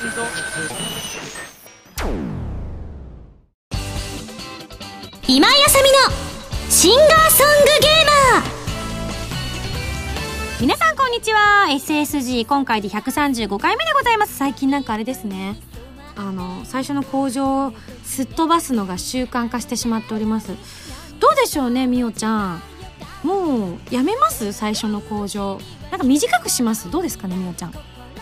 今井あさみのシンガーソングゲーマー。皆さんこんにちは。SSG 今回で135回目でございます。最近なんかあれですね。あの最初の工場をすっ飛ばすのが習慣化してしまっております。どうでしょうねみおちゃん。もうやめます？最初の工場。なんか短くします？どうですかねみおちゃん。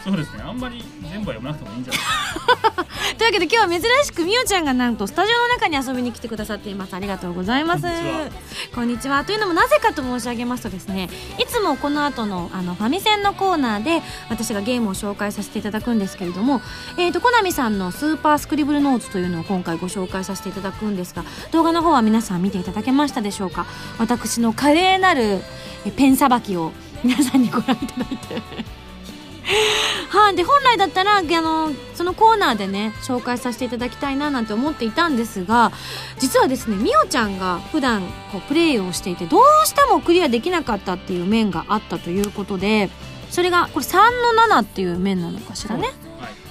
そうですね。あんまり全部は読まなくてもいいんじゃない？というわけで今日は珍しくみおちゃんがなんとスタジオの中に遊びに来てくださっています。ありがとうございます。こんにちは。こんにちは。というのもなぜかと申し上げますとですねいつもこの後のあのファミセンのコーナーで私がゲームを紹介させていただくんですけれどもえーとコナミさんのスーパースクリブルノーツというのを今回ご紹介させていただくんですが動画の方は皆さん見ていただけましたでしょうか？私の華麗なるえペンさばきを皆さんにご覧いただいて はい、で本来だったらあのそのコーナーでね紹介させていただきたいななんて思っていたんですが実はですねみおちゃんが普段こうプレイをしていてどうしてもクリアできなかったっていう面があったということでそれがこれ3の7っていう面なのかしらね。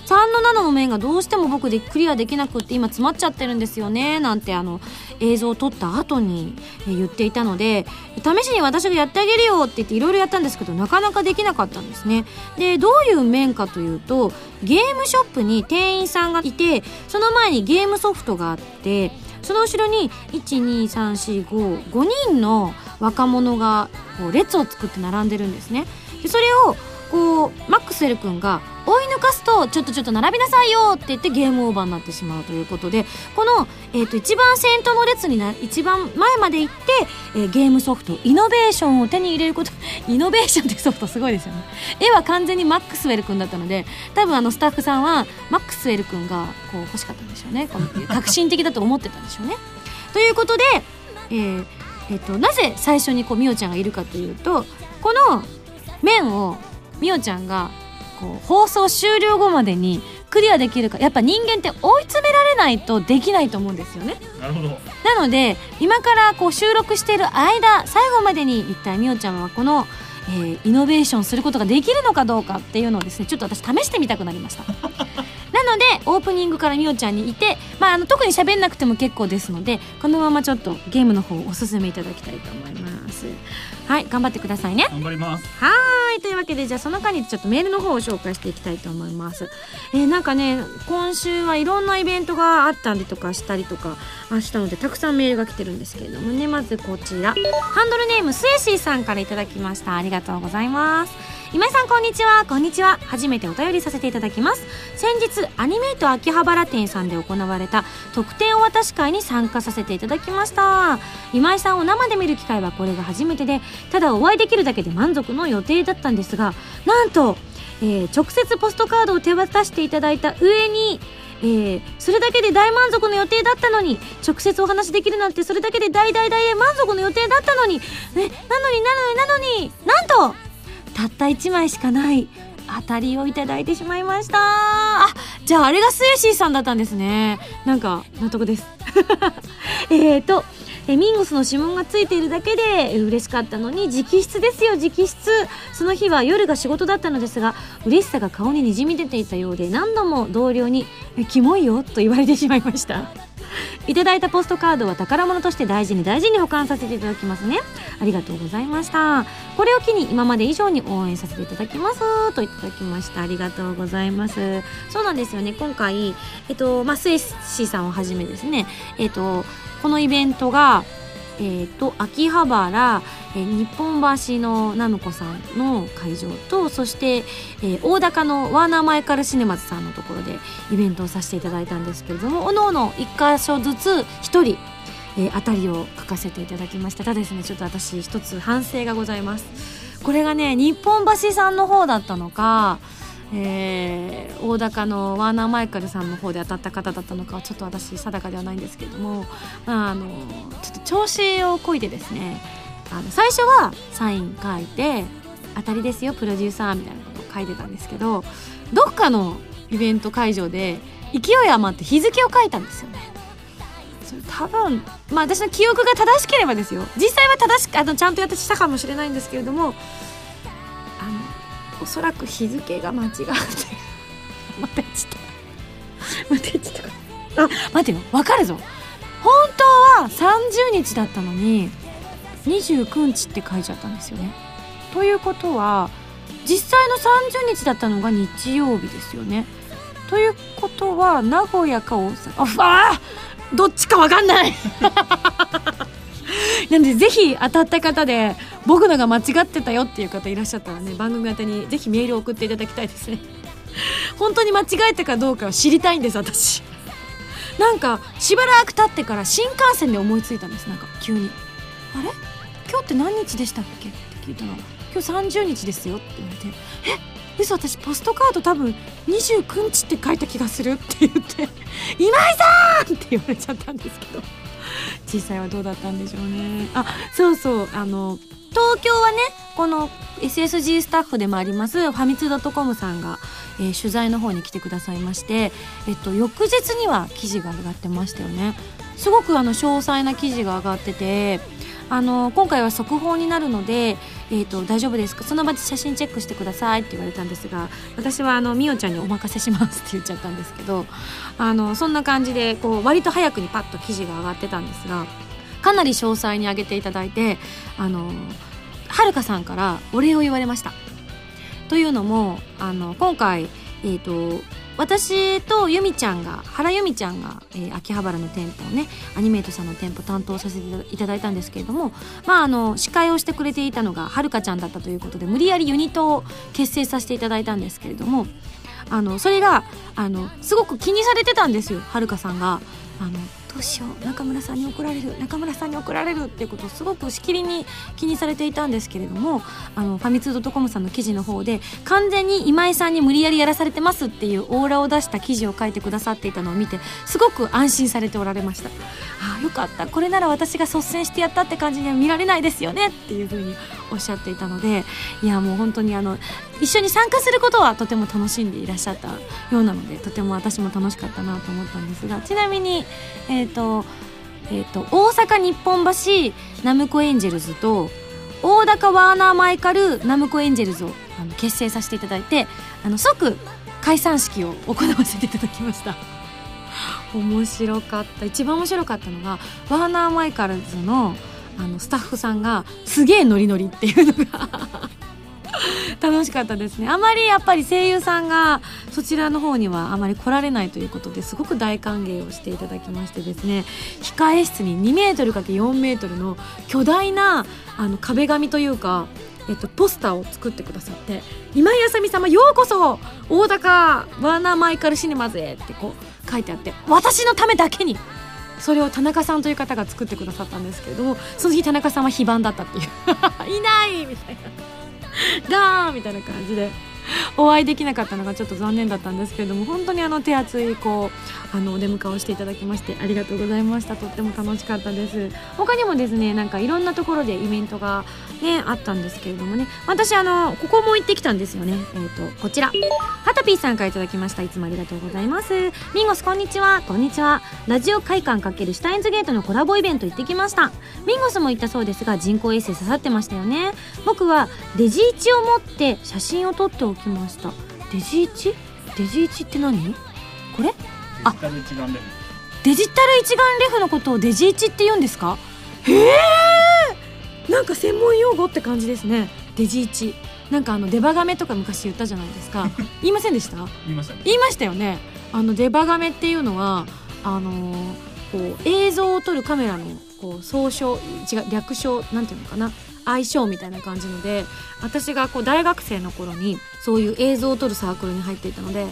3の7の面がどうしても僕でクリアできなくって今詰まっちゃってるんですよねなんてあの映像を撮った後に言っていたので試しに私がやってあげるよって言っていろいろやったんですけどなかなかできなかったんですね。でどういう面かというとゲームショップに店員さんがいてその前にゲームソフトがあってその後ろに12345人の若者がこう列を作って並んでるんですね。でそれをこうマックスウェル君が追い抜かすとちょっとちょっと並びなさいよって言ってゲームオーバーになってしまうということでこの、えー、と一番先頭の列にな一番前まで行って、えーゲームソフトイノベーションを手に入れること イノベーションってソフトすごいですよね。絵は完全にマックスウェル君だったので多分あのスタッフさんはマックスウェル君がこう欲しかったんでしょうね。この革新的だと思ってたんでしょうね。ということで、えーえーとなぜ最初にこうみおちゃんがいるかというとこの面をみおちゃんがこう放送終了後までにクリアできるかやっぱ人間って追い詰められないとできないと思うんですよね。なるほど。なので今からこう収録している間最後までに一体みおちゃんはこの、えーイノベーションすることができるのかどうかっていうのをですねちょっと私試してみたくなりました。なのでオープニングからみおちゃんにいて、まあ、あの特に喋んなくても結構ですのでこのままちょっとゲームの方をおすすめいただきたいと思いますはい頑張ってくださいね。頑張ります。はーいというわけでじゃあその間にちょっとメールの方を紹介していきたいと思います。えーなんかね今週はいろんなイベントがあったりとかしたりとかあしたのでたくさんメールが来てるんですけれどもね。まずこちら。ハンドルネームスエシーさんからいただきました。ありがとうございます今井さんこんにちは。こんにちは。初めてお便りさせていただきます。先日アニメイト秋葉原店さんで行われた特典お渡し会に参加させていただきました。今井さんを生で見る機会はこれが初めてでただお会いできるだけで満足の予定だったんですがなんと、えー直接ポストカードを手渡していただいた上にえーそれだけで大満足の予定だったのに直接お話できるなんてそれだけで大大大満足の予定だったのにえなのになのになのになんとたった1枚しかない。当たりをいただいてしまいました。あじゃああれがスエシーさんだったんですね。なんか納得です。えーとえミンゴスの指紋がついているだけで嬉しかったのに直筆ですよ直筆。その日は夜が仕事だったのですが嬉しさが顔ににじみ出ていたようで何度も同僚に「えキモいよ」と言われてしまいました。いただいたポストカードは宝物として大事に大事に保管させていただきますね。ありがとうございました。これを機に今まで以上に応援させていただきます。といただきました。ありがとうございます。そうなんですよね。今回えっとまあスエシーさんをはじめですね。えっとこのイベントがえー、と秋葉原、えー日本橋のナムコさんの会場とそして、えー大高のワーナーマイカルシネマズさんのところでイベントをさせていただいたんですけれどもおのおの1箇所ずつ1人、えー当たりを書かせていただきました。ただですねちょっと私一つ反省がございます。これがね日本橋さんの方だったのかえー大高のワーナーマイカルさんの方で当たった方だったのかはちょっと私定かではないんですけれども、あ、のちょっと調子をこいてですねあの最初はサイン書いて「当たりですよプロデューサー」みたいなことを書いてたんですけどどっかのイベント会場で勢い余って日付を書いたんですよね。それ多分まあ私の記憶が正しければですよ実際は正しくあのちゃんとやってしたかもしれないんですけれどもそらく日付が間違って待ってちょっと待ってちょっとあ待てよわかるぞ。本当は30日だったのに29日って書いちゃったんですよね。ということは実際の30日だったのが日曜日ですよね。ということは名古屋か大阪。ああどっちかわかんない。なんでぜひ当たった方で僕のが間違ってたよっていう方いらっしゃったらね番組宛にぜひメールを送っていただきたいですね。本当に間違えたかどうかを知りたいんです私。なんかしばらく経ってから新幹線で思いついたんですなんか急に「あれ？今日って何日でしたっけ?」って聞いたら「今日30日ですよ」って言われて「え？嘘私ポストカード多分29日って書いた気がする」って言って「今井さん!」って言われちゃったんですけど実際はどうだったんでしょうねあそうそうあの東京はねこの SSG スタッフでもありますファミツー .com さんが、えー取材の方に来てくださいまして、えっと、翌日には記事が上がってましたよねすごくあの詳細な記事が上がっててあの今回は速報になるので、えー、と大丈夫ですか？その場で写真チェックしてくださいって言われたんですが私はあのみおちゃんにお任せしますって 言っちゃったんですけどあのそんな感じでこう割と早くにパッと記事が上がってたんですがかなり詳細に上げていただいてあのはるかさんからお礼を言われました。というのもあの今回、えー、と私とゆみちゃんが原由美ちゃんが、えー秋葉原の店舗をねアニメイトさんの店舗担当させていただいたんですけれどもまああの司会をしてくれていたのがはるかちゃんだったということで無理やりユニットを結成させていただいたんですけれどもあのそれがあのすごく気にされてたんですよはるかさんが。あのうしよう中村さんに怒られる中村さんに怒られるっていうことをすごくしきりに気にされていたんですけれどもあのファミツー .com さんの記事の方で完全に今井さんに無理やりやらされてますっていうオーラを出した記事を書いてくださっていたのを見てすごく安心されておられました。ああよかった。これなら私が率先してやったって感じには見られないですよねっていうふうにおっしゃっていたのでいやもう本当にあの一緒に参加することはとても楽しんでいらっしゃったようなのでとても私も楽しかったなと思ったんですがちなみにえっ、とえー、と大阪日本橋ナムコエンジェルズと大高ワーナーマイカルナムコエンジェルズをあの結成させていただいてあの即解散式を行わせていただきました。面白かった。一番面白かったのがワーナーマイカルズのあのスタッフさんがすげえノリノリっていうのが楽しかったですね。あまりやっぱり声優さんがそちらの方にはあまり来られないということですごく大歓迎をしていただきましてですね。控え室に2メートル ×4 メートルの巨大なあの壁紙というかえっと、ポスターを作ってくださって「今井あさみ様ようこそ大高ワーナーマイカルシネマズへ」ってこう書いてあって私のためだけにそれを田中さんという方が作ってくださったんですけれどもその日田中さんは非番だったっていう。いないみたいな。ガーンみたいな感じでお会いできなかったのがちょっと残念だったんですけれども本当にあの手厚いこうあのお出迎えをしていただきましてありがとうございました。とっても楽しかったです。他にもですねなんかいろんなところでイベントがねあったんですけれどもね。私あのここも行ってきたんですよね。えっ、とこちら。はたぴーさんからいただきました。いつもありがとうございます。ミンゴスこんにちは。こんにちは。ラジオ会館×シュタインズゲートのコラボイベント行ってきました。ミンゴスも行ったそうですが人工衛星刺さってましたよね。僕はデジイチを持って写真を撮っておきました。デジイチ？デジイチって何？これ？あデジタル一眼レフ。デジタル一眼レフのことをデジイチって言うんですか？へえなんか専門用語って感じですね。デジイチ。なんかあのデバガメとか昔言ったじゃないですか。言いませんでした？言いましたね言いましたよね。あのデバガメっていうのはあのーこう映像を撮るカメラのこう総称違う略称なんていうのかな相性みたいな感じので私がこう大学生の頃にそういう映像を撮るサークルに入っていたので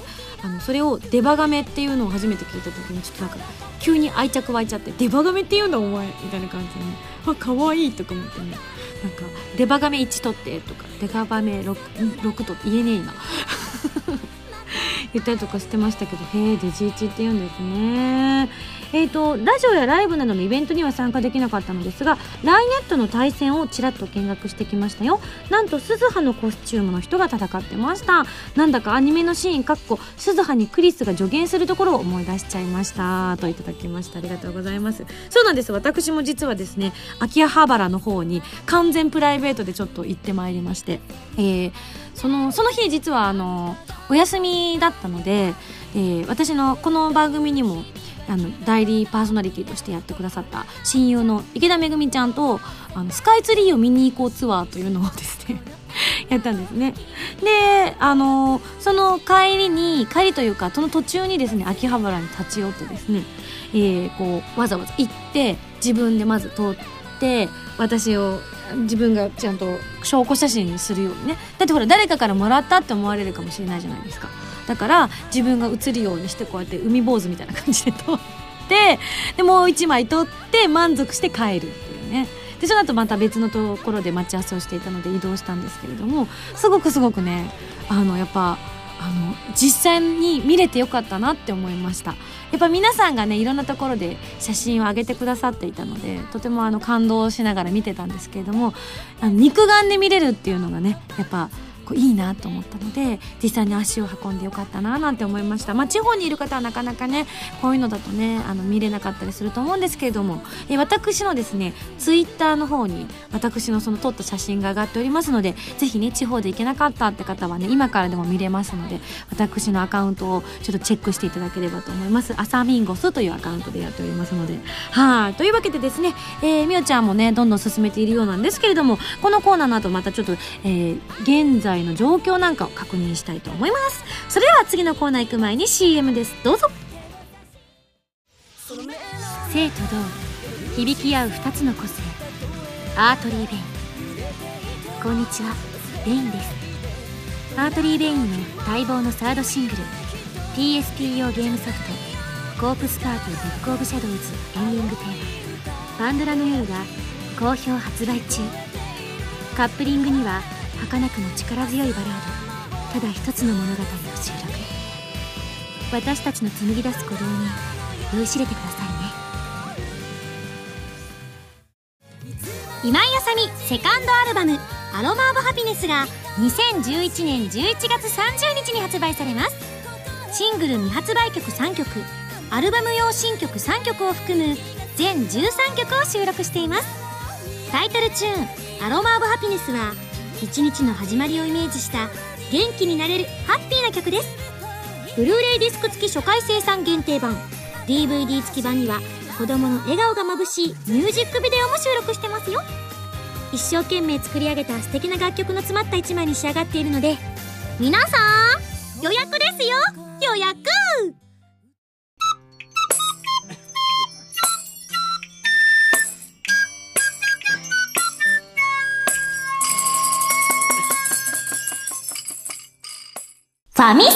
あのそれをデバガメっていうのを初めて聞いた時にちょっとなんか急に愛着湧いちゃってデバガメっていうのお前みたいな感じでねあ可愛いとか思ってね。なんかデバガメ1撮ってとかデバガメ 6, 6撮って言えねえ今 言ったりとかしてましたけどへえデジイチって言うんですね。えー、とラジオやライブなどのイベントには参加できなかったのですがライネットの対戦をちらっと見学してきましたよ。なんと鈴葉のコスチュームの人が戦ってました。なんだかアニメのシーンかっこ鈴葉にクリスが助言するところを思い出しちゃいました。といただきました。ありがとうございます。そうなんです。私も実はですね秋葉原の方に完全プライベートでちょっと行ってまいりましてえーそのその日実はあのお休みだったので、えー私のこの番組にもあの代理パーソナリティとしてやってくださった親友の池田めぐみちゃんとあのスカイツリーを見に行こうツアーというのをですね やったんですね。であのその帰りに帰りというかその途中にですね秋葉原に立ち寄ってですね、えーこうわざわざ行って自分でまず通って私を自分がちゃんと証拠写真にするようにね。だってほら誰かからもらったって思われるかもしれないじゃないですか。だから自分が写るようにしてこうやって海坊主みたいな感じで撮ってでもう一枚撮って満足して帰るっていうね。でその後また別のところで待ち合わせをしていたので移動したんですけれどもすごくすごくねあのやっぱあの実際に見れてよかったなって思いました。やっぱ皆さんがねいろんなところで写真を上げてくださっていたのでとてもあの感動しながら見てたんですけれどもあの肉眼で見れるっていうのがねやっぱこういいなと思ったので実際に足を運んでよかったななんて思いました。まあ地方にいる方はなかなかねこういうのだとねあの見れなかったりすると思うんですけれどもえ私のですねツイッターの方に私のその撮った写真が上がっておりますのでぜひね地方で行けなかったって方はね今からでも見れますので私のアカウントをちょっとチェックしていただければと思います。アサミンゴスというアカウントでやっておりますので。はい。というわけでですね、えー、みおちゃんもねどんどん進めているようなんですけれどもこのコーナーの後またちょっと、えー、現在在の状況なんかを確認したいと思います。それでは次のコーナー行く前に CM です。どうぞ。生と同響き合う二つの個性。アートリー・ベイン。こんにちは。 Vein です。 Artery Vein の待望のサードシングル。PSP 用ゲームソフト「コープスパーティーブック・オブ・シャドウズ」エンディングテーマ「パンドラの夜」が好評発売中。カップリングには儚くも力強いバラード。ただ一つの物語を収録私たちの紡ぎ出す鼓動に酔いしれてくださいね。今井あさみセカンドアルバム「アロマ・オブ・ハピネス」が2011年11月30日に発売されます。シングル未発売曲3曲アルバム用新曲3曲を含む全13曲を収録しています。タイトルチューン「アロマ・オブ・ハピネス」は一日の始まりをイメージした元気になれるハッピーな曲です。ブルーレイディスク付き初回生産限定版。DVD 付き版には子供の笑顔がまぶしいミュージックビデオも収録してますよ。一生懸命作り上げた素敵な楽曲の詰まった一枚に仕上がっているので皆さん予約ですよ！予約！ファミセン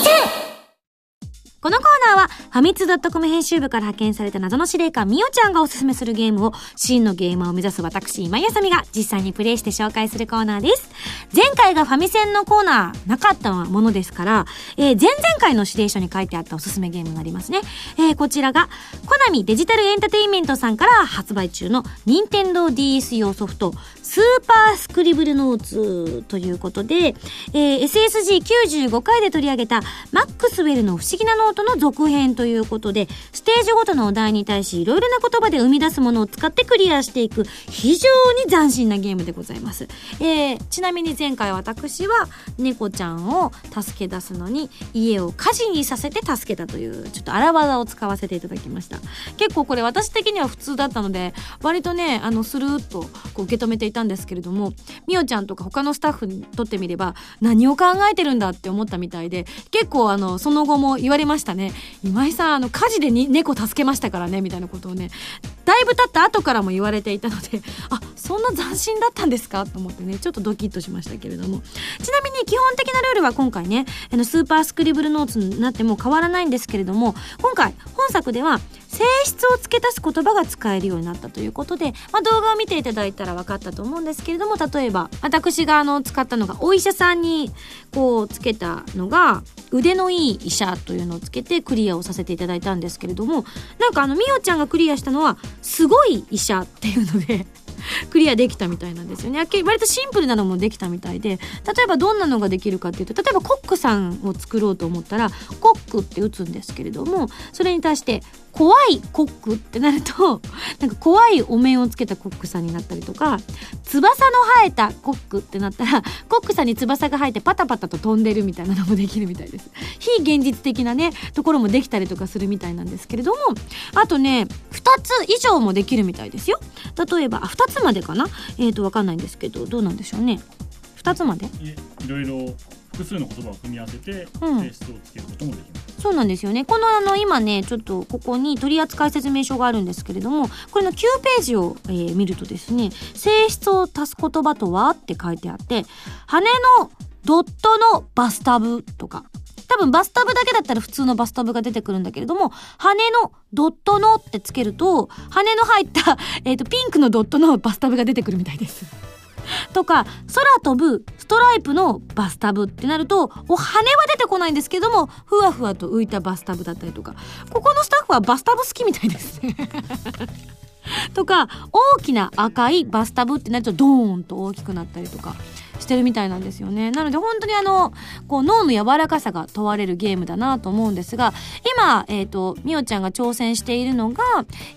このコーナーは、ファミツー .com 編集部から派遣された謎の司令官、みおちゃんがおすすめするゲームを、真のゲーマーを目指す私、今井あさみが実際にプレイして紹介するコーナーです。前回がファミセンのコーナー、なかったものですから、えー前々回の指令書に書いてあったおすすめゲームになりますね。えーこちらが、コナミデジタルエンタテインメントさんから発売中の、任天堂 DS 用ソフト、スーパースクリブルノーツということで、えー SSG95 回で取り上げたマックスウェルの不思議なノートの続編ということで、ステージごとのお題に対しいろいろな言葉で生み出すものを使ってクリアしていく非常に斬新なゲームでございます。えーちなみに前回私は猫ちゃんを助け出すのに家を火事にさせて助けたというちょっと荒技を使わせていただきました。結構これ私的には普通だったので割とねあのスルーッとこう受け止めていたんですけれどもみおちゃんとか他のスタッフにとってみれば何を考えてるんだって思ったみたいで結構あのその後も言われましたね。今井さんあの火事でに猫助けましたからねみたいなことをねだいぶ経った後からも言われていたのであそんな斬新だったんですかと思ってねちょっとドキッとしましたけれども。ちなみに基本的なルールは今回ねあのスーパースクリブルノーツになっても変わらないんですけれども今回本作では性質を付け足す言葉が使えるようになったということで、まあ、動画を見ていただいたら分かったと思うんですけれども例えば私があの使ったのがお医者さんにこうつけたのが腕のいい医者というのをつけてクリアをさせていただいたんですけれどもなんかあのみおちゃんがクリアしたのはすごい医者っていうのでクリアできたみたいなんですよね。割とシンプルなのもできたみたいで、例えばどんなのができるかっていうと、例えばコックさんを作ろうと思ったら、コックって打つんですけれども、それに対して、怖いコックってなると なんか怖いお面をつけたコックさんになったりとか翼の生えたコックってなったらコックさんに翼が生えてパタパタと飛んでるみたいなのもできるみたいです非現実的なねところもできたりとかするみたいなんですけれどもあとね2つ以上もできるみたいですよ例えばあ2つまでかな？えっ、ー、と分かんないんですけどどうなんでしょうね？2つまで？いいろいろ複数の言葉を組み合わせて性質をつけることもできます、そうなんですよね。このあの今ねちょっとここに取扱説明書があるんですけれどもこれの9ページを、えー見るとですね性質を足す言葉とは？って書いてあって羽のドットのバスタブとか多分バスタブだけだったら普通のバスタブが出てくるんだけれども羽のドットのってつけると羽の入った、えー、とピンクのドットのバスタブが出てくるみたいです。とか空飛ぶストライプのバスタブってなるとお羽は出てこないんですけどもふわふわと浮いたバスタブだったりとかここのスタッフはバスタブ好きみたいですね。とか大きな赤いバスタブってなるとドーンと大きくなったりとかしてるみたいなんですよね。なので本当にあのこう脳の柔らかさが問われるゲームだなと思うんですが今えっ、とみおちゃんが挑戦しているのが、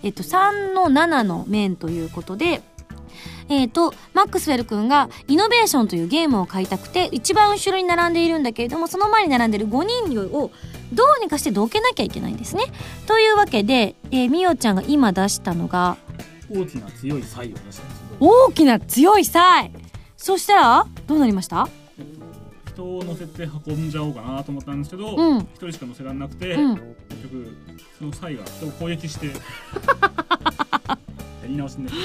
えっと3の7の面ということでえー、と、マックスウェル君がイノベーションというゲームを買いたくて、一番後ろに並んでいるんだけれども、その前に並んでる5人をどうにかしてどけなきゃいけないんですね。というわけで、えー、みおちゃんが今出したのが、大きな強いサイを出したんです大きな強いサイそしたら、どうなりました？人を乗せて運んじゃおうかなと思ったんですけど一、うん人しか乗せられなくて、うん。結局そのサイが人を攻撃して やり直しになる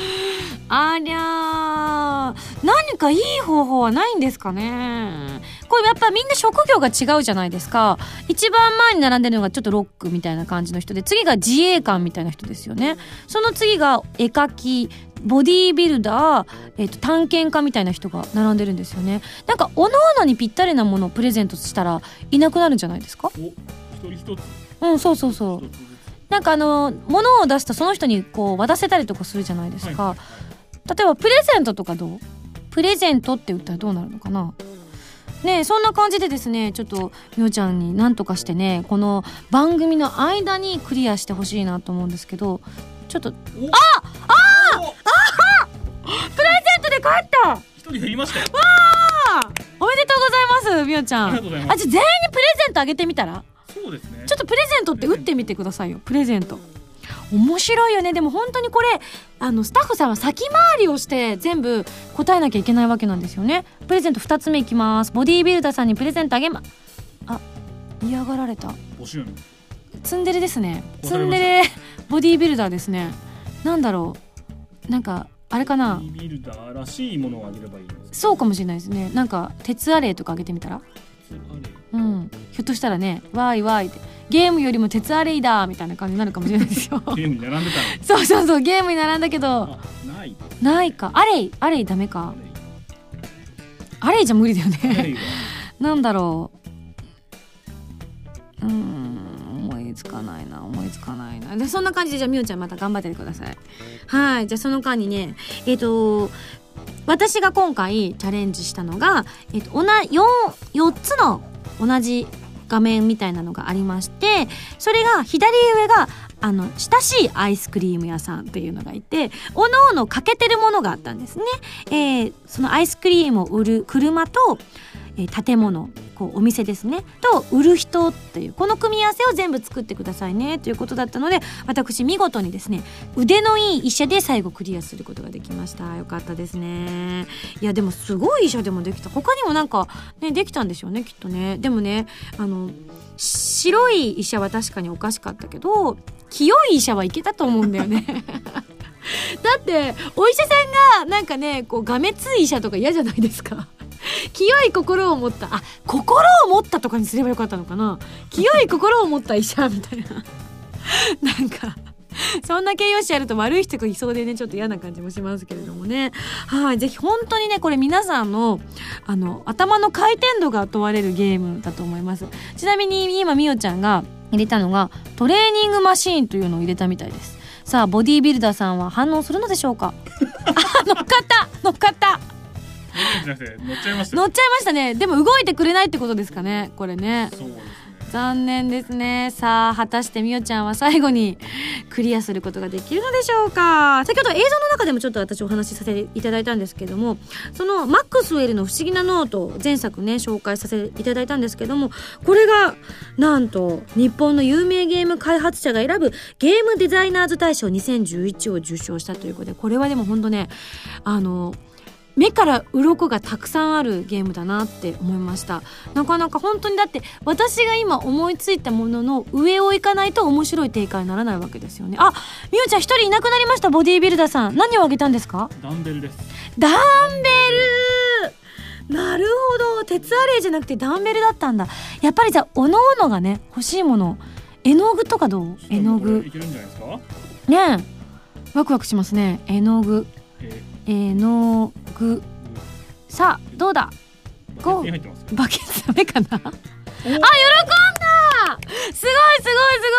ありゃー。何かいい方法はないんですかね。これやっぱみんな職業が違うじゃないですか。一番前に並んでるのがちょっとロックみたいな感じの人で次が自衛官みたいな人ですよね。その次が絵描きボディービルダー、えっと探検家みたいな人が並んでるんですよね。なんかおのおのにぴったりなものをプレゼントしたらいなくなるんじゃないですか？お一人一つ。うんそうそうそうなんかあの物を出すとその人にこう渡せたりとかするじゃないですか、はい。例えばプレゼントとかどう？プレゼントって言ったらどうなるのかな？ねえそんな感じでですねちょっとみおちゃんに何とかしてねこの番組の間にクリアしてほしいなと思うんですけどちょっとプレゼントで帰った！一人減りましたよ。おめでとうございますみおちゃん。ありがとうございます。あじゃあ全員にプレゼントあげてみたら？そうですね。ちょっとプレゼントって打ってみてくださいよ。プレゼント。面白いよね。でも本当にこれあのスタッフさんは先回りをして全部答えなきゃいけないわけなんですよね。プレゼント2つ目いきます。ボディービルダーさんにプレゼントあげまあ嫌がられた。ツンデレですね。ツンデレ。ボディービルダーですね。なんだろう。なんかあれかな。ビルダーらしいものをあげればいいそうかもしれないですね。なんか鉄アレイとかあげてみたら？あうん。ひょっとしたらねわーいわーいってゲームよりも鉄アレイだみたいな感じになるかもしれないですよ。れゲームに並んでたの。そうそうそうゲームに並んだけどあない。ないか。アレイアレイダメか。アレイじゃ無理だよね。は。なんだろう。うーん思いつかないな思いつかないな。でそんな感じでじゃあみおちゃんまた頑張っててください。はいじゃあその間にねえっ、と私が今回チャレンジしたのが、えっとおな 4, 4つの同じ画面みたいなのがありましてそれが左上があの親しいアイスクリーム屋さんっていうのがいておのおの欠けてるものがあったんですね、えーそのアイスクリームを売る車と、えー建物こうお店ですね。と売る人っていうこの組み合わせを全部作ってくださいねということだったので私見事にですね腕のいい医者で最後クリアすることができました。よかったですね。いやでもすごい医者でもできた。他にもなんかねできたんでしょうねきっとね。でもねあの白い医者は確かにおかしかったけど清い医者はいけたと思うんだよね。だってお医者さんがなんかねこうがめつい医者とか嫌じゃないですか清い心を持った。あ心を持ったとかにすればよかったのかな。清い心を持った医者みたいな。なんかそんな形容詞やると悪い人がいそうでねちょっと嫌な感じもしますけれどもね。はいぜひ本当にねこれ皆さんのあの頭の回転度が問われるゲームだと思います。ちなみに今みおちゃんが入れたのがトレーニングマシーンというのを入れたみたいです。さあボディービルダーさんは反応するのでしょうか？あ乗っかった！乗っかった！乗っちゃいましたよ。乗っちゃいましたね。でも動いてくれないってことですかね。これね。そうですね。残念ですね。さあ果たしてみおちゃんは最後に クリアすることができるのでしょうか。先ほど映像の中でもちょっと私お話しさせていただいたんですけどもそのマックスウェルの不思議なノート前作ね紹介させていただいたんですけどもこれがなんと日本の有名ゲーム開発者が選ぶゲームデザイナーズ大賞2011を受賞したということでこれはでも本当ねあの目から鱗がたくさんあるゲームだなって思いました。なかなか本当にだって私が今思いついたものの上を行かないと面白い展開にならないわけですよね。あみおちゃん一人いなくなりましたボディービルダーさん。何をあげたんですか？ダンベルです。ダンベル。なるほど。鉄アレイじゃなくてダンベルだったんだ。やっぱりじゃあおのおのがね欲しいもの。絵の具とかどう？絵の具。いけるんじゃないですか？ねえ。ワクワクしますね。絵の具。え絵の具さあどうだ?ー、ゴー。バケツダメかな?あ喜んだ!すごいすごいす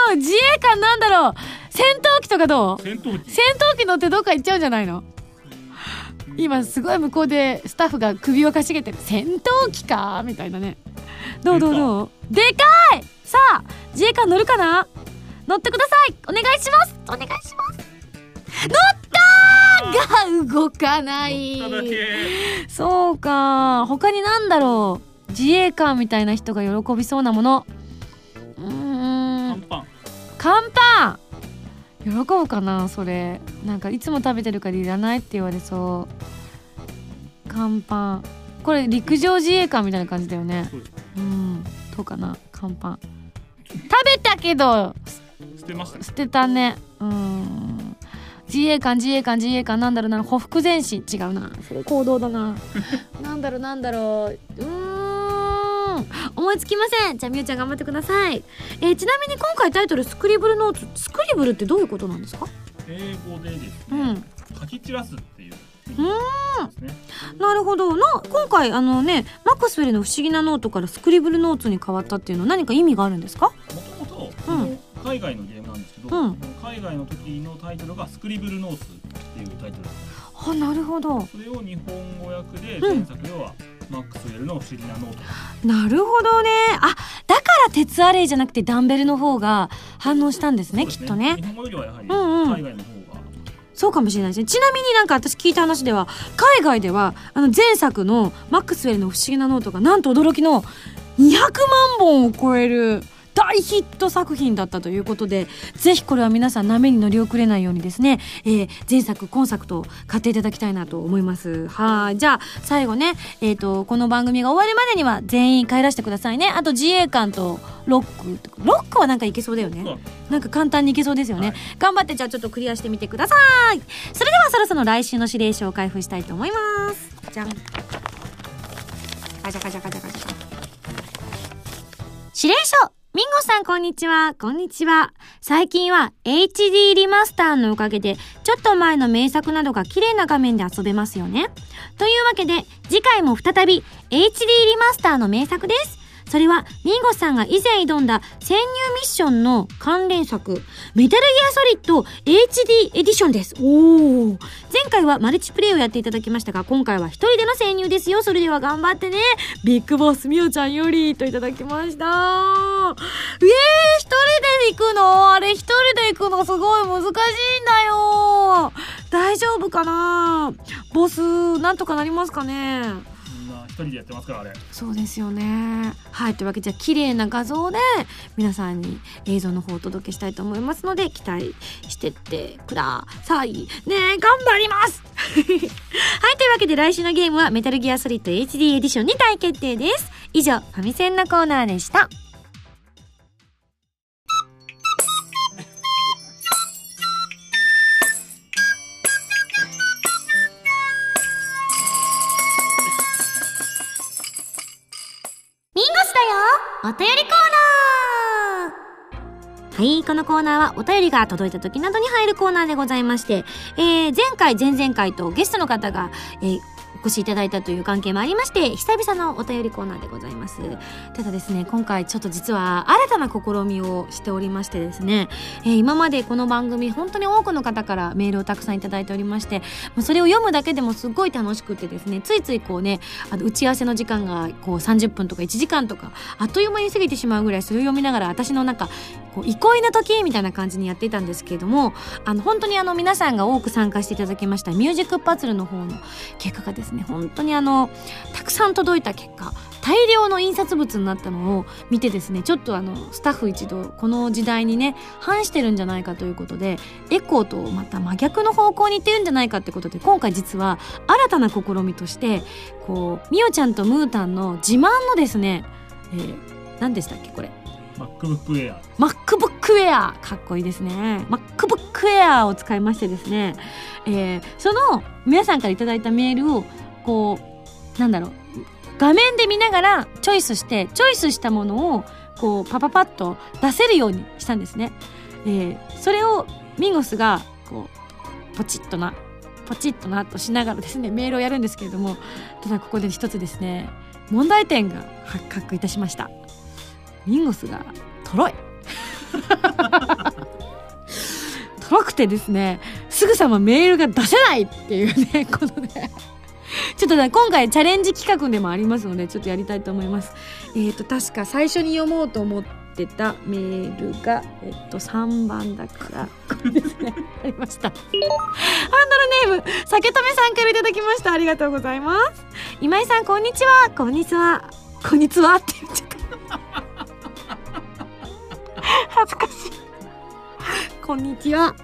ごい。自衛官なんだろう。戦闘機とかどう?戦闘機。戦闘機乗ってどっか行っちゃうんじゃないの?今すごい向こうでスタッフが首をかしげてる。戦闘機かみたいなね。どうどうどう?でかい!さあ自衛官乗るかな?乗ってください!お願いします!お願いします!乗っが動かない。そうか。他になんだろう？自衛官みたいな人が喜びそうなもの。うーん。パンパン。乾パン。喜ぶかなそれ。なんかいつも食べてるからいらないって言われそう。乾パン。これ陸上自衛官みたいな感じだよね。うん。どうかな乾パン。食べたけど。捨てましたね。捨てたね。うん自衛官自衛官自衛官。なんだろうな。ほふ前進違うな。それ。行動だな。なんだろうなんだろう。うーん。思いつきません。じゃあみゆちゃん頑張ってください、えーちなみに今回タイトルスクリブルノートスクリブルってどういうことなんですか？英語でですねうん。書き散らすっていうう意味ですね。なるほど。な今回あのねマックスウェルの不思議なノートからスクリブルノーツに変わったっていうのは何か意味があるんですか？もともとうん。海外のゲームなんですけど、うん。海外の時のタイトルが Scribblenauts っていうタイトルあなるほど。それを日本語訳でうん。前作ではマックスウェルの不思議なノートなるほどね。あだから鉄アレイじゃなくてダンベルの方が反応したんですねそうですきっとね。日本語よりはやはりうんうん。海外の方が、そうかもしれないですね。ちなみになんか私聞いた話では海外ではあの前作のマックスウェルの不思議なノートがなんと驚きの200万本を超える大ヒット作品だったということでぜひこれは皆さん波に乗り遅れないようにですね、えー前作今作と買っていただきたいなと思います。はい。じゃあ最後ねえっ、とこの番組が終わるまでには全員帰らせてくださいね。あと自衛官とロック。ロックはなんかいけそうだよね。なんか簡単にいけそうですよね、はい。頑張ってじゃあちょっとクリアしてみてください。それではそろそろ来週の指令書を開封したいと思います。じゃん。ガチャガチャガチャガチャ。指令書ミンゴさんこんにちは。こんにちは。最近は HD リマスターのおかげでちょっと前の名作などが綺麗な画面で遊べますよね。というわけで次回も再び HD リマスターの名作です。それはミンゴさんが以前挑んだ潜入ミッションの関連作メタルギアソリッド HD エディションです。おお前回はマルチプレイをやっていただきましたが今回は一人での潜入ですよ。それでは頑張ってね。ビッグボスみおちゃんよりといただきました。えー、一人で行くの？あれ一人で行くの？すごい難しいんだよ。大丈夫かな？ボスなんとかなりますかね？人でやってますからあれ。そうですよね。はいというわけでじゃあ綺麗な画像で皆さんに映像の方をお届けしたいと思いますので期待してってください。ねえ頑張ります。はいというわけで来週のゲームはメタルギアソリッド HD エディションに大決定です。以上ファミセンのコーナーでした。お便りコーナー。はい、このコーナーはお便りが届いた時などに入るコーナーでございまして、えー、前回、前々回とゲストの方が、えーお越しいただいたという関係もありまして久々のお便りコーナーでございます。ただですね今回ちょっと実は新たな試みをしておりましてですね、えー、今までこの番組本当に多くの方からメールをたくさんいただいておりましてもうそれを読むだけでもすごい楽しくてですねついついこうねあの打ち合わせの時間がこう30分とか1時間とかあっという間に過ぎてしまうぐらいそれを読みながら私の中こう憩いの時みたいな感じにやっていたんですけれどもあの本当にあの皆さんが多く参加していただきましたミュージックパズルの方の結果がですね本当にあのたくさん届いた結果大量の印刷物になったのを見てですねちょっとあのスタッフ一同この時代にね反してるんじゃないかということでエコーとまた真逆の方向に行ってるんじゃないかってことで今回実は新たな試みとしてこうみおちゃんとムータンの自慢のですね、えー、何でしたっけこれ？MacBook Air MacBook Air かっこいいですね。MacBook Air を使いましてですね、えー、その皆さんから頂いたメールをこうなんだろう画面で見ながらチョイスしてチョイスしたものをこうパパパッと出せるようにしたんですね。えー、それをミンゴスがこうポチッとなポチッとなとしながらですねメールをやるんですけれどもただここで一つですね問題点が発覚いたしました。ミンゴスがとろいとろくてですねすぐさまメールが出せないっていうね このねちょっとね今回チャレンジ企画でもありますのでちょっとやりたいと思います。えっ、ー、と確か最初に読もうと思ってたメールがえっ、と3番だからこれですね。ありました。ハンドルネーム酒留さんからいただきました。ありがとうございます。今井さんこんにちは。こんにちは。こんにちはって言っちゃった恥ずかしい。こんにちは。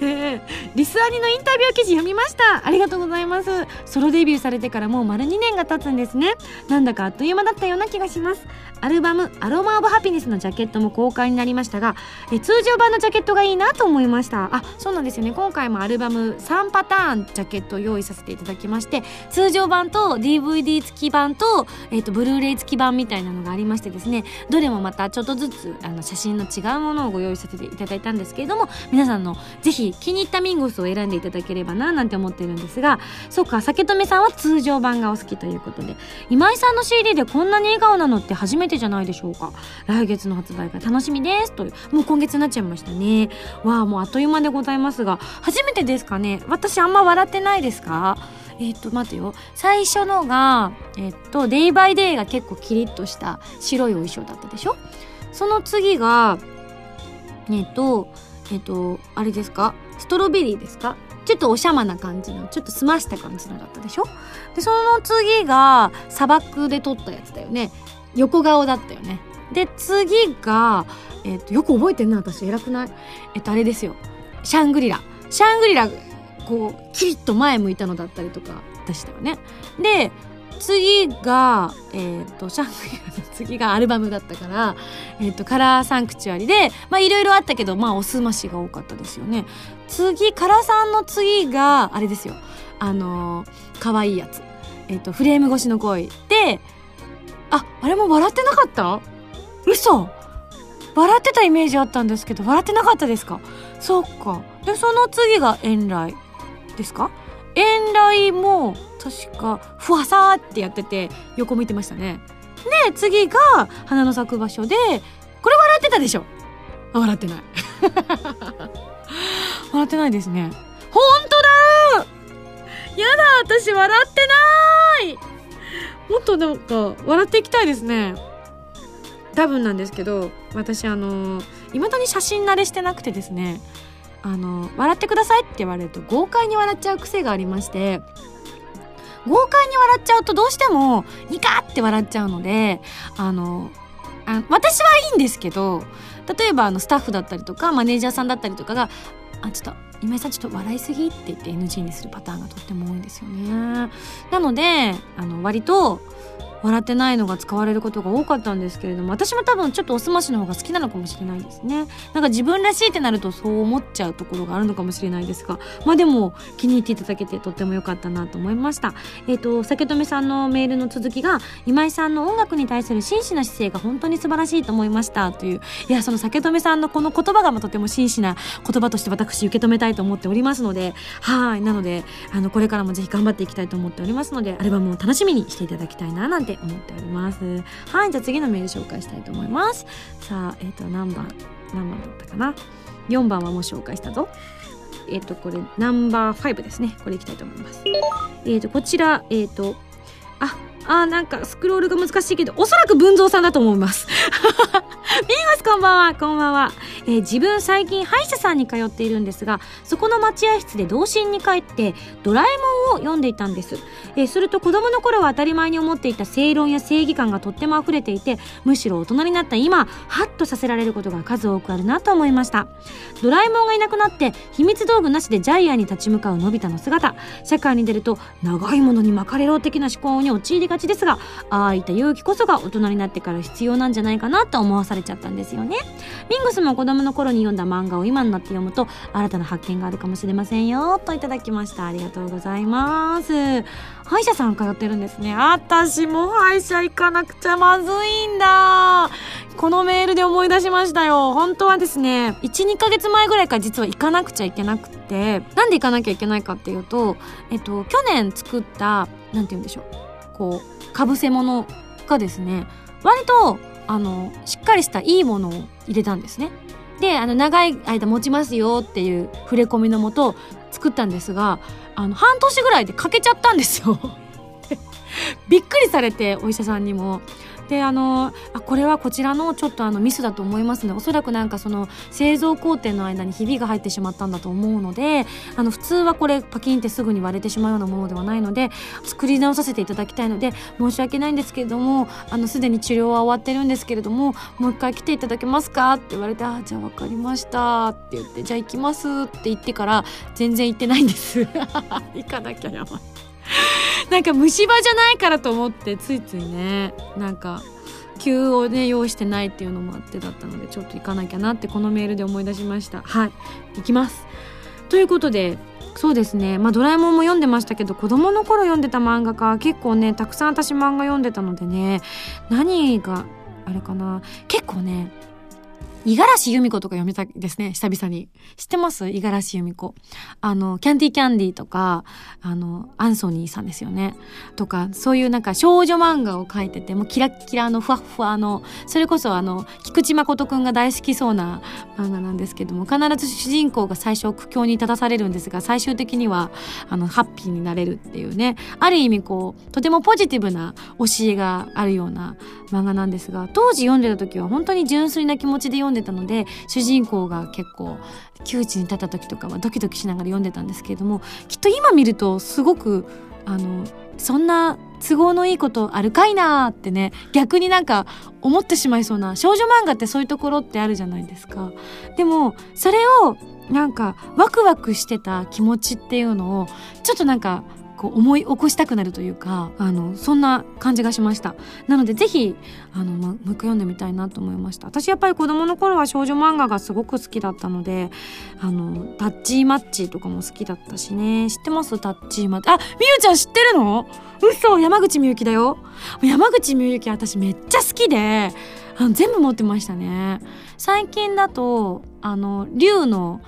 えー、リスアニのインタビュー記事読みました。ありがとうございます。ソロデビューされてからもう丸2年が経つんですね。なんだかあっという間だったような気がします。アルバム「アロマ・オブ・ハピネス」のジャケットも公開になりましたがえ通常版のジャケットがいいなと思いました。あそうなんですよね。今回もアルバム3パターンジャケットを用意させていただきまして通常版と DVD 付き版と,、えーと、ブルーレイ付き版みたいなのがありましてですね。どれもまたちょっとずつあの写真の違うものをご用意させていただいたんですけれども皆さんのぜひ気に入ったミンゴコースを選んでいただければななんて思ってるんですがそうか酒留さんは通常版がお好きということで。今井さんの CD でこんなに笑顔なのって初めてじゃないでしょうか。来月の発売が楽しみですという。もう今月になっちゃいましたね。わあもうあっという間でございますが初めてですかね。私あんま笑ってないですか？えっ、ー、と待てよ。最初のがえっ、ー、とデイバイデイが結構キリッとした白いお衣装だったでしょ？その次がえっ、ー、とえっ、とあれですか？ストロベリーですか？ちょっとおしゃまな感じのちょっと澄ました感じのだったでしょ？でその次が砂漠で撮ったやつだよね。横顔だったよね。で次が、えっ、ー、とよく覚えてんな私。偉くない？えっ、とあれですよ。シャングリラ。シャングリラこうキリッと前向いたのだったりとかでしたよね。で次が、え、ー、と、シャングリラの 次がアルバムだったから、えっ、ー、と、カラーサンクチュアリで、まあいろいろあったけど、まあおすましが多かったですよね。次、カラさんの次が、あれですよ。あのー、可愛いやつ。えっ、と、フレーム越しの恋で、あ、あれも笑ってなかった？嘘笑ってたイメージあったんですけど、笑ってなかったですか？そっか。で、その次が遠来ですか？遠来も、確か、ふわさーってやってて、横向いてましたね。で、次が、花の咲く場所で、これ笑ってたでしょあ、笑ってない。笑ってないですね。ほんとだやだ私笑ってないもっとなんか笑っていきたいですね多分なんですけど私あのいまだに写真慣れしてなくてですねあの笑ってくださいって言われると豪快に笑っちゃう癖がありまして豪快に笑っちゃうとどうしてもニカって笑っちゃうのであのあ私はいいんですけど例えばあのスタッフだったりとかマネージャーさんだったりとかが「あちょっと今井さんちょっと笑いすぎって言って NG にするパターンがとっても多いんですよね。なので、あの、割と、笑ってないのが使われることが多かったんですけれども私も多分ちょっとおすましの方が好きなのかもしれないですね。なんか自分らしいってなるとそう思っちゃうところがあるのかもしれないですがまあでも気に入っていただけてとっても良かったなと思いました。えっ、ー、と酒留さんのメールの続きが今井さんの音楽に対する真摯な姿勢が本当に素晴らしいと思いましたといういやその酒留さんのこの言葉がとても真摯な言葉として私受け止めたいと思っておりますのではい。なのであのこれからもぜひ頑張っていきたいと思っておりますのでアルバムを楽しみにしていただきたいななんて思っております。はいじゃあ次のメール紹介したいと思います。さあえっ、ー、と何番何番だったかな？4番はもう紹介したぞ。えっ、ー、とこれナンバー5ですね。これいきたいと思います。えっ、ー、とこちらえっ、とああなんかスクロールが難しいけどおそらく文蔵さんだと思います。ミーゴスこんばんは。こんばんは、えー、自分最近歯医者さんに通っているんですがそこの待合室で童心に帰ってドラえもんを読んでいたんです、えー、すると子供の頃は当たり前に思っていた正論や正義感がとっても溢れていてむしろ大人になった今ハッとさせられることが数多くあるなと思いました。ドラえもんがいなくなって秘密道具なしでジャイアンに立ち向かうのび太の姿。社会に出ると長いものに巻かれろ的な思考に陥りがちですがああいった勇気こそが大人になってから必要なんじゃないかなと思わされちゃったんですよね。ミングスも子供の頃に読んだ漫画を今になって読むと新たな発見があるかもしれませんよといただきました。ありがとうございます。歯医者さん通ってるんですね。私も歯医者行かなくちゃまずいんだ。このメールで思い出しましたよ。本当はですね12ヶ月前ぐらいから実は行かなくちゃいけなくて。なんで行かなきゃいけないかっていうとえっと去年作ったなんて言うんでしょう。こうかぶせ物がですね割とあのしっかりしたいいものを入れたんですね。であの長い間持ちますよっていう触れ込みのもと作ったんですがあの半年ぐらいで欠けちゃったんですよ。びっくりされてお医者さんにもであのあこれはこちらのちょっとあのミスだと思いますねおそらくなんかその製造工程の間にひびが入ってしまったんだと思うのであの普通はこれパキンってすぐに割れてしまうようなものではないので作り直させていただきたいので申し訳ないんですけれどもあのすでに治療は終わってるんですけれどももう一回来ていただけますかって言われて「あじゃあ分かりました」って言って「じゃあ行きます」って言ってから全然行ってないんです 行かなきゃやばい。なんか虫歯じゃないからと思ってついついねなんか急をね用意してないっていうのもあってだったのでちょっと行かなきゃなってこのメールで思い出しました。はい行きます。ということでそうですね。まあドラえもんも読んでましたけど子供の頃読んでた漫画家結構ねたくさん私漫画読んでたのでね何があれかな。結構ね五十嵐由美子とか読みたいですね、久々に。知ってます？五十嵐由美子。あの、キャンディーキャンディーとか、あの、アンソニーさんですよね。とか、そういうなんか少女漫画を描いてて、もうキラッキラのふわふわの、それこそあの、菊池誠くんが大好きそうな漫画なんですけども、必ず主人公が最初苦境に立たされるんですが、最終的には、あの、ハッピーになれるっていうね、ある意味こう、とてもポジティブな教えがあるような漫画なんですが、当時読んでた時は本当に純粋な気持ちで読んでんでたので主人公が結構窮地に立った時とかはドキドキしながら読んでたんですけれどもきっと今見るとすごくあのそんな都合のいいことあるかいなってね逆になんか思ってしまいそうな少女漫画ってそういうところってあるじゃないですか。でもそれをなんかワクワクしてた気持ちっていうのをちょっとなんかこう思い起こしたくなるというかあのそんな感じがしました。なのでぜひあの、ま、もう一回読んでみたいなと思いました。私やっぱり子供の頃は少女漫画がすごく好きだったのであのタッチーマッチとかも好きだったしね。知ってます？タッチーマッチ。あみゆちゃん知ってるの？嘘山口みゆきだよ。山口みゆき私めっちゃ好きであの全部持ってましたね。最近だとあの竜の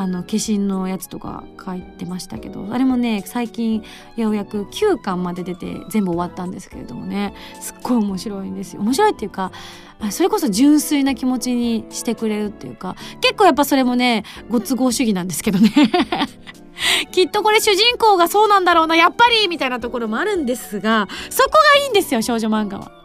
あの化身のやつとか書いてましたけどあれもね最近ようやく9巻まで出て全部終わったんですけれどもねすっごい面白いんですよ面白いっていうかそれこそ純粋な気持ちにしてくれるっていうか結構やっぱそれもねご都合主義なんですけどね きっとこれ主人公がそうなんだろうなやっぱりみたいなところもあるんですがそこがいいんですよ少女漫画は。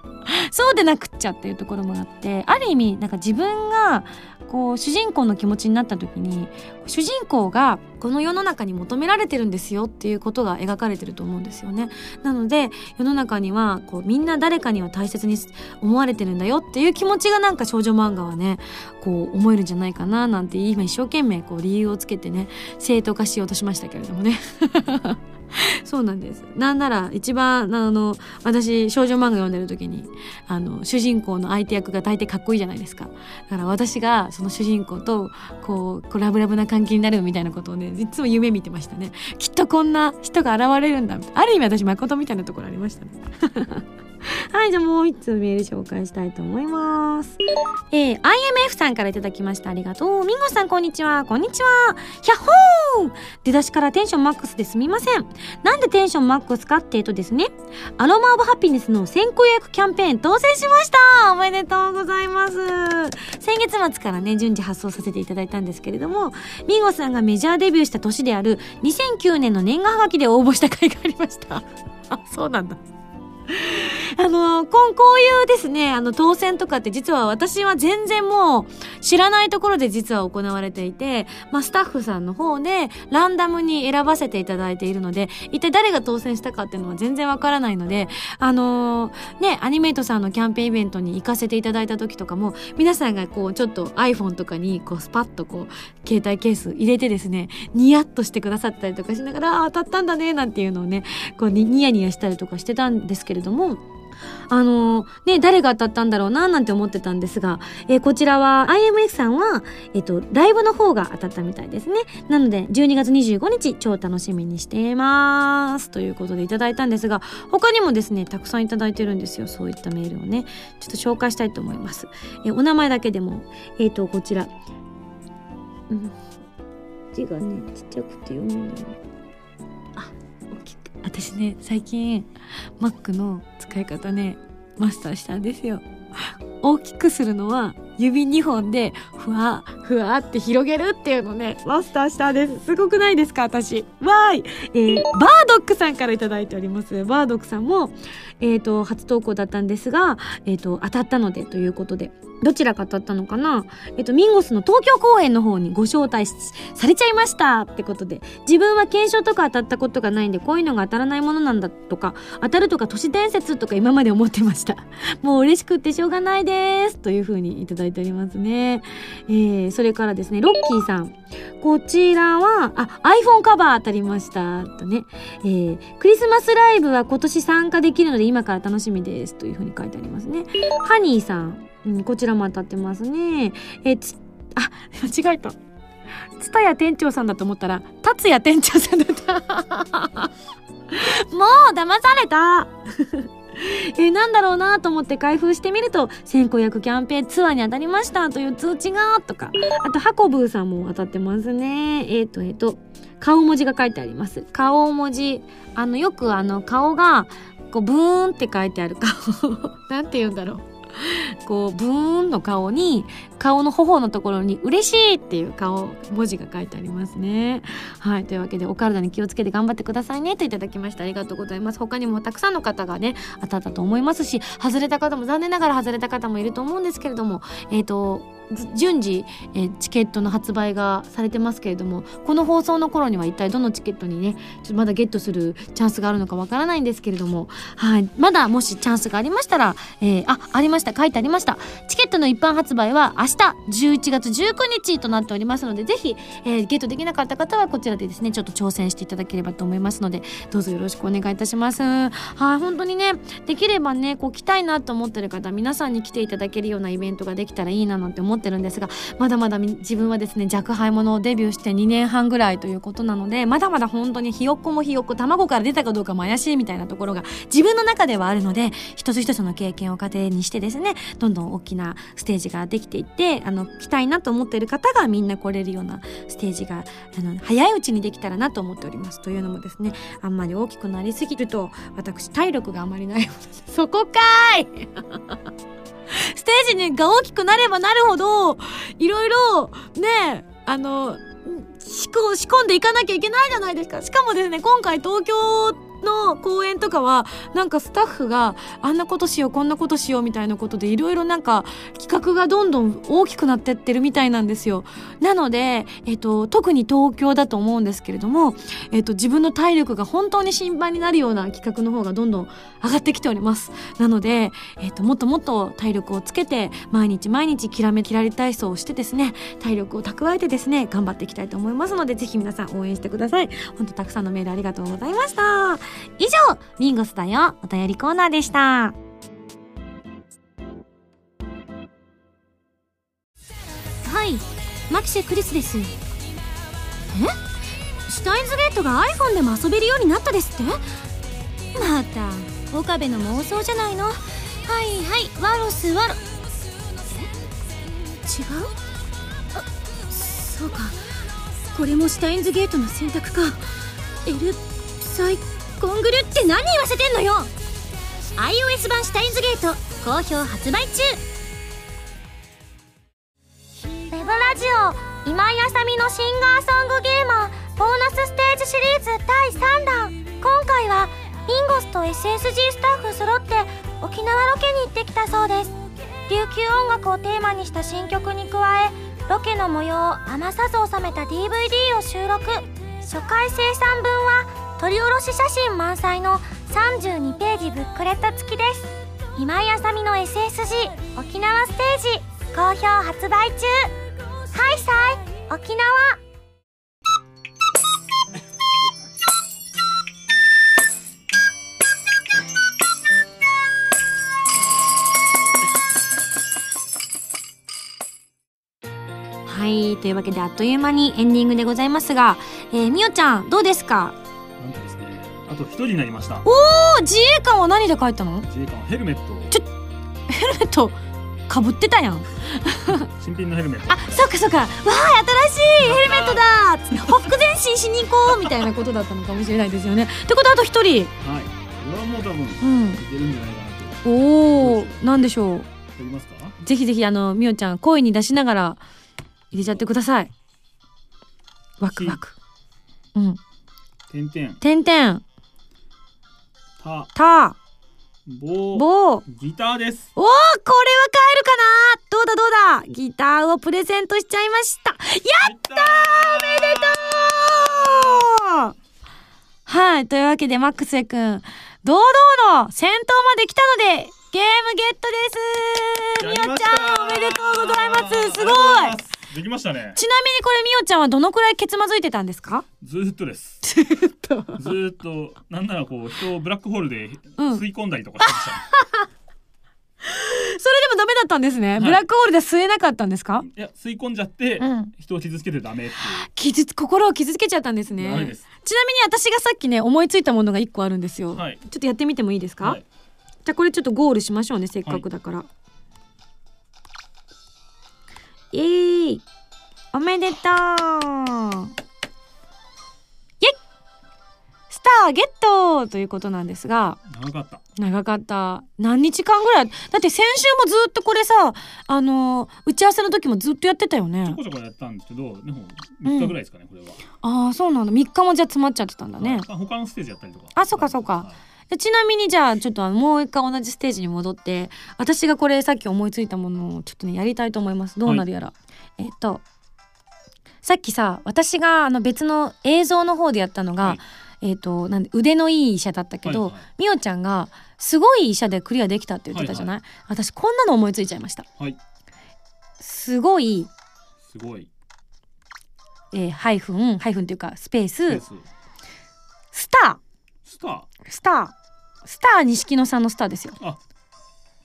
そうでなくっちゃっていうところもあってある意味なんか自分がこう主人公の気持ちになった時に主人公がこの世の中に求められてるんですよっていうことが描かれてると思うんですよね。なので世の中にはこうみんな誰かには大切に思われてるんだよっていう気持ちがなんか少女漫画はねこう思えるんじゃないかななんて今一生懸命こう理由をつけてね正当化しようとしましたけれどもね。そうなんです。なんなら一番あの私少女漫画読んでる時にあの主人公の相手役が大抵かっこいいじゃないですか。だから私がその主人公とこうこうラブラブな関係になるみたいなことをねいつも夢見てましたね。きっとこんな人が現れるんだある意味私誠みたいなところありましたね。はい、じゃあもう一つメール紹介したいと思います。えー、IMF さんからいただきました。ありがとう。ミンゴさん、こんにちは。こんにちは。ヒャッホー出だしからテンションマックスですみません。なんでテンションマックスかっていうとですね、アロマオブハピネスの先行予約キャンペーン当選しましたおめでとうございます先月末からね、順次発送させていただいたんですけれども、ミンゴさんがメジャーデビューした年である2009年の年賀はがきで応募した回がありました。あ、そうなんだ。あの、こ、こういうですね、あの、当選とかって実は私は全然もう知らないところで実は行われていて、まあ、スタッフさんの方でランダムに選ばせていただいているので、一体誰が当選したかっていうのは全然わからないので、あのーね、アニメイトさんのキャンペーンイベントに行かせていただいた時とかも、皆さんがこう、ちょっと iPhone とかにこう、スパッとこう、携帯ケース入れてですね、ニヤッとしてくださったりとかしながら、あ当たったんだね、なんていうのをね、こうニヤニヤしたりとかしてたんですけれども、あのーね、誰が当たったんだろうな、なんて思ってたんですが、えーこちらは IMF さんは、えっ、と、ライブの方が当たったみたいですね。なので、12月25日、超楽しみにしています。ということでいただいたんですが、他にもですね、たくさんいただいてるんですよ。そういったメールをね。ちょっと紹介したいと思います。えお名前だけでも、えっ、と、こちら。うん。字がね、ちっちゃくて読めない。あ、大きく。私ね、最近、Mac の使い方ね、マスターしたんですよ。大きくするのは指2本でふわふわって広げるっていうのねマスターしたです。すごくないですか私。わーい、えー、バードックさんからいただいております。バードックさんもえっ、と初投稿だったんですがえっ、と当たったのでということでどちらが当たったのかな。えっ、とミンゴスの東京公演の方にご招待されちゃいましたってことで自分は検証とか当たったことがないんでこういうのが当たらないものなんだとか当たるとか都市伝説とか今まで思ってました。もう嬉しくってしょうがないです。というふうにいただいておりますね。えー、それからですね、ロッキーさん。こちらは、あ、iPhone カバー当たりました。とね。えー、クリスマスライブは今年参加できるので今から楽しみです。というふうに書いてありますね。ハニーさん。うん、こちらも当たってますね。えー、つ、あ、間違えた。ツタヤ店長さんだと思ったら、達也店長さんだった。もう騙された えーなんだろうなと思って開封してみると先行役キャンペーンツアーに当たりましたという通知がとか。あとハコブーさんも当たってますね。えっ、とえっ、と顔文字が書いてあります。顔文字あのよくあの顔がこうブーンって書いてある顔。なんて言うんだろう。こうブーンの顔に顔の頬のところに嬉しいっていう顔文字が書いてありますね。はい。というわけでお体に気をつけて頑張ってくださいね。といただきましたありがとうございます。他にもたくさんの方がね当たったと思いますし外れた方も残念ながら外れた方もいると思うんですけれどもえっ、と順次、えチケットの発売がされてますけれどもこの放送の頃には一体どのチケットにねちょっとまだゲットするチャンスがあるのかわからないんですけれどもはい。まだもしチャンスがありましたら、えーあありました。書いてありました。チケットの一般発売は明日11月19日となっておりますのでぜひ、えーゲットできなかった方はこちらでですねちょっと挑戦していただければと思いますのでどうぞよろしくお願いいたします。はい。本当にねできればねこう来たいなと思ってる方皆さんに来ていただけるようなイベントができたらいいななんて思思ってるんですがまだまだ自分はですね若輩者をデビューして2年半ぐらいということなのでまだまだ本当にひよっこもひよっこ卵から出たかどうかも怪しいみたいなところが自分の中ではあるので一つ一つの経験を糧にしてですねどんどん大きなステージができていってあの来たいなと思っている方がみんな来れるようなステージがあの早いうちにできたらなと思っております。というのもですねあんまり大きくなりすぎると私体力があまりないそこかい! ステージにが大きくなればなるほどいろいろねあの仕込仕込んでいかなきゃいけないじゃないですか。しかもですね今回東京の公演とかはなんかスタッフがあんなことしようこんなことしようみたいなことでいろいろなんか企画がどんどん大きくなってってるみたいなんですよ。なので、えっと、特に東京だと思うんですけれども、えっと、自分の体力が本当に心配になるような企画の方がどんどん上がってきております。なので、えっと、もっともっと体力をつけて毎日毎日きらめきられ体操をしてですね体力を蓄えてですね頑張っていきたいと思いますのでぜひ皆さん応援してください。本当たくさんのメールありがとうございました。以上ミンゴスだよお便りコーナーでした。はいマキシェクリスです。え？シュタインズゲートが iPhone でも遊べるようになったですって？また岡部の妄想じゃないの？はいはいワロスワロ。え？違う？あそうか。これもシュタインズゲートの選択か。エルサイコングルって何言わせてんのよ。iOS 版シュタインズゲート好評発売中。ウェブラジオ今井あさみのシンガーソングゲーマーボーナスステージシリーズ第3弾。今回はミンゴスと SSG スタッフ揃って沖縄ロケに行ってきたそうです。琉球音楽をテーマにした新曲に加えロケの模様を余さず収めた DVD を収録。初回生産分は撮り下ろし写真満載の32ページブックレット付きです。今井あさみの SSG 沖縄ステージ好評発売中。ハイサイ沖縄。はいというわけであっという間にエンディングでございますが、えー、みおちゃんどうですか？あと一人になりました。おお自衛官は何で帰ったの？自衛官はヘルメットを。ヘルメットかぶってたやん。新品のヘルメット。あそうかそうか。わあ新しいヘルメットだ。ーっほふ前進しに行こうみたいなことだったのかもしれないですよね。ってことはあと一人。はい。これはもう多分いうん。けるんじゃないかなと。おおなんでしょう。やりますか？ぜひぜひあのみおちゃん声に出しながら入れちゃってください。ワクワク。うん。点々。てんてんたた。ぼぼうギターです。おーこれは買えるかな？どうだどうだ？ギターをプレゼントしちゃいました。やったー！おめでとう！はいというわけでマックスくん堂々の先頭まで来たのでゲームゲットです。みおちゃんおめでとうございます。すごいできましたね。ちなみにこれみおちゃんはどのくらいケツまずいてたんですか？ずーっとです。ずっと。ずーっとなんならこう人をブラックホールでうん。吸い込んだりとかしてました、それでもダメだったんですね、い。ブラックホールで吸えなかったんですか？いや吸い込んじゃって、うん。人を傷つけてダメっていう。傷つ心を傷つけちゃったんですね。ダメです。ちなみに私がさっきね思いついたものが一個あるんですよ、はいちょっとやってみてもいいですか、はいじゃあこれちょっとゴールしましょうねせっかくだから、イエーイ。おめでとう。イェイスターゲットということなんですが。長かった。長かった。何日間ぐらいだって先週もずっとこれさあの打ち合わせの時もずっとやってたよちょねこちょこやったんですけどでも3日ぐらいですかね、これは。ああそうなんだ。3日もじゃあ詰まっちゃってたんだね、は他のステージやったりとか。あそうかそうか。はいでちなみにじゃあちょっともう一回同じステージに戻って私がこれさっき思いついたものをちょっとねやりたいと思います。どうなるやら、えっ、とさっきさ私があの別の映像の方でやったのが、はい。えっ、となんで腕のいい医者だったけど、はいはい。みおちゃんがすごい医者でクリアできたって言ってたじゃない、私こんなの思いついちゃいました。はい。すごい、すごい。えーハイフンハイフンっていうかスペース。スペーススター。ースター。スター錦野さんのスターですよ。あ。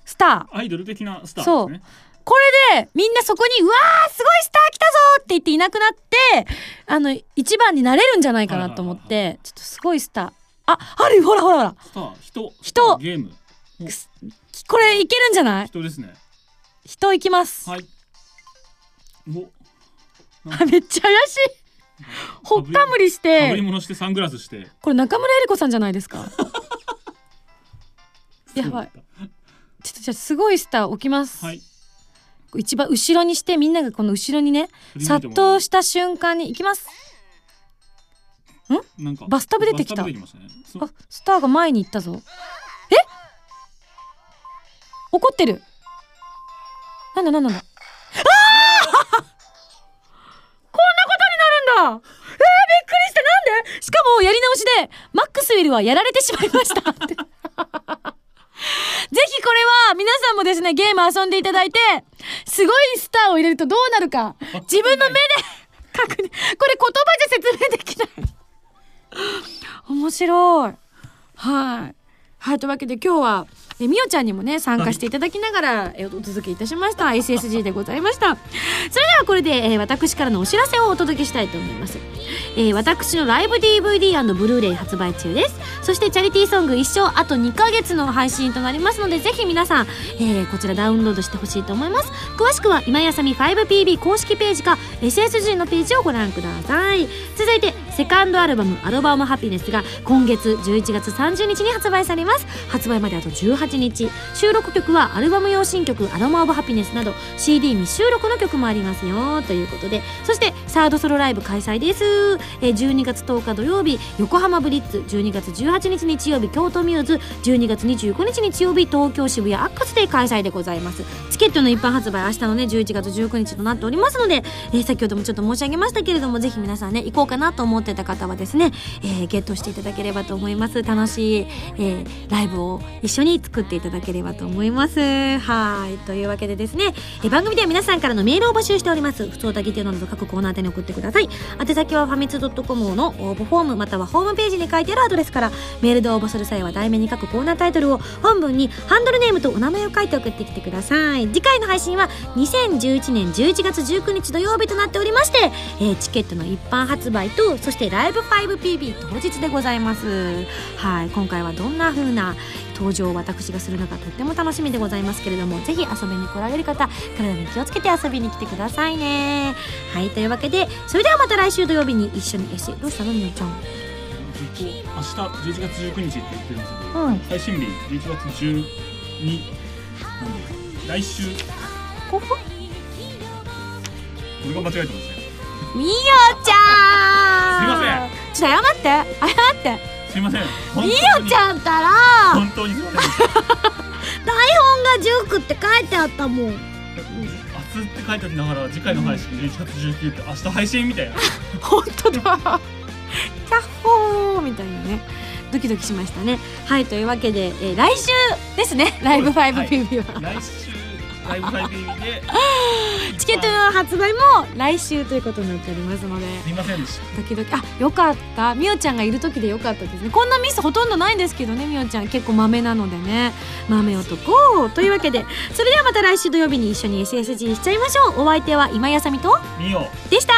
スター。アイドル的なスターですね。これでみんなそこに「うわーすごいスター来たぞ!」って言っていなくなってあの一番になれるんじゃないかなと思って、はいはいちょっとすごいスター。ああるほらほらほら。スター。人。人。ゲーム。これいけるんじゃない？人ですね。人いきます、はい。お。あめっちゃ怪しいほっかむりしかぶりて物してサングラスして。これ中村江里子さんじゃないですか？やばい。ちょっとじゃあすごいスター置きます、はい。一番後ろにしてみんながこの後ろにね殺到した瞬間に行きます。なんかバスタブ出てきた。ね。そあスターが前に行ったぞ。え？怒ってる。なんだなんだなんだ。あーえー、びっくりした。なんで？しかもやり直しでマックスウェルはやられてしまいましたって。ぜひこれは皆さんもですねゲーム遊んでいただいてすごいスターを入れるとどうなるか自分の目で確認これ言葉じゃ説明できない。面白い。はい。はい、というわけで今日は、えみおちゃんにもね、参加していただきながら、えお届けいたしました。SSG でございました。それではこれで、えー私からのお知らせをお届けしたいと思います。えー私のライブ DVD& ブルーレイ発売中です。そしてチャリティーソング一生あと2ヶ月の配信となりますので、ぜひ皆さん、えーこちらダウンロードしてほしいと思います。詳しくは今やさみ 5PB 公式ページか SSG のページをご覧ください。続いて、セカンドアルバム「アルバムハピネス」が今月11月30日に発売されます。発売まであと18日。収録曲はアルバム用新曲「アロマ・オブ・ハピネス」など CD 未収録の曲もありますよ。ということでそしてサードソロライブ開催です。12月10日土曜日横浜ブリッツ。12月18日日曜日京都ミューズ。12月25日日曜日東京渋谷アックスで開催でございます。チケットの一般発売明日のね11月19日となっておりますので、えー先ほどもちょっと申し上げましたけれどもぜひ皆さんね行こうかなと思ってた方はですね、えーゲットしていただければと思います。楽しい、えーライブを一緒に作っていただければと思います。はい。というわけでですね、えー番組では皆さんからのメールを募集しております。普通歌議定など各コーナー宛に送ってください。宛先はファミツドットコムの応募フォームまたはホームページに書いてあるアドレスからメールで応募する際は題名に書くコーナータイトルを本文にハンドルネームとお名前を書いて送ってきてください。次回の配信は2011年11月19日土曜日となっておりまして、えーチケットの一般発売とそしてライブ 5PB 当日でございます。はい今回はどんな風な登場を私がするのかとっても楽しみでございますけれどもぜひ遊びに来られる方体に気をつけて遊びに来てくださいね。はいというわけでそれではまた来週土曜日に一緒にエッセイどうしたのみおちゃん。明日11月19日って言ってるんですけど、うん。配信日11月12なんで来週。ここ？俺が間違えてますね。みおちゃんちょっと謝って。謝って。すいません。本み当におちゃんたら。本当にすいません。台本が19って書いてあったもん。明日って書いておきながら次回の配信11月19って明日配信みたいな。本当だ。キャッホーみたいなね。ドキドキしましたね。はいというわけで、えー来週ですね。ライブ 5PB は、来週ライブ 5PB で。チケットの発売も来週ということになっておりますので。すいませんでした。ドキドキあよかった。みおちゃんがいる時でよかったですね。こんなミスほとんどないんですけどねみおちゃん。結構マメなのでね。豆男というわけでそれではまた来週土曜日に一緒に SSG しちゃいましょう。お相手は今やさみと見ようでした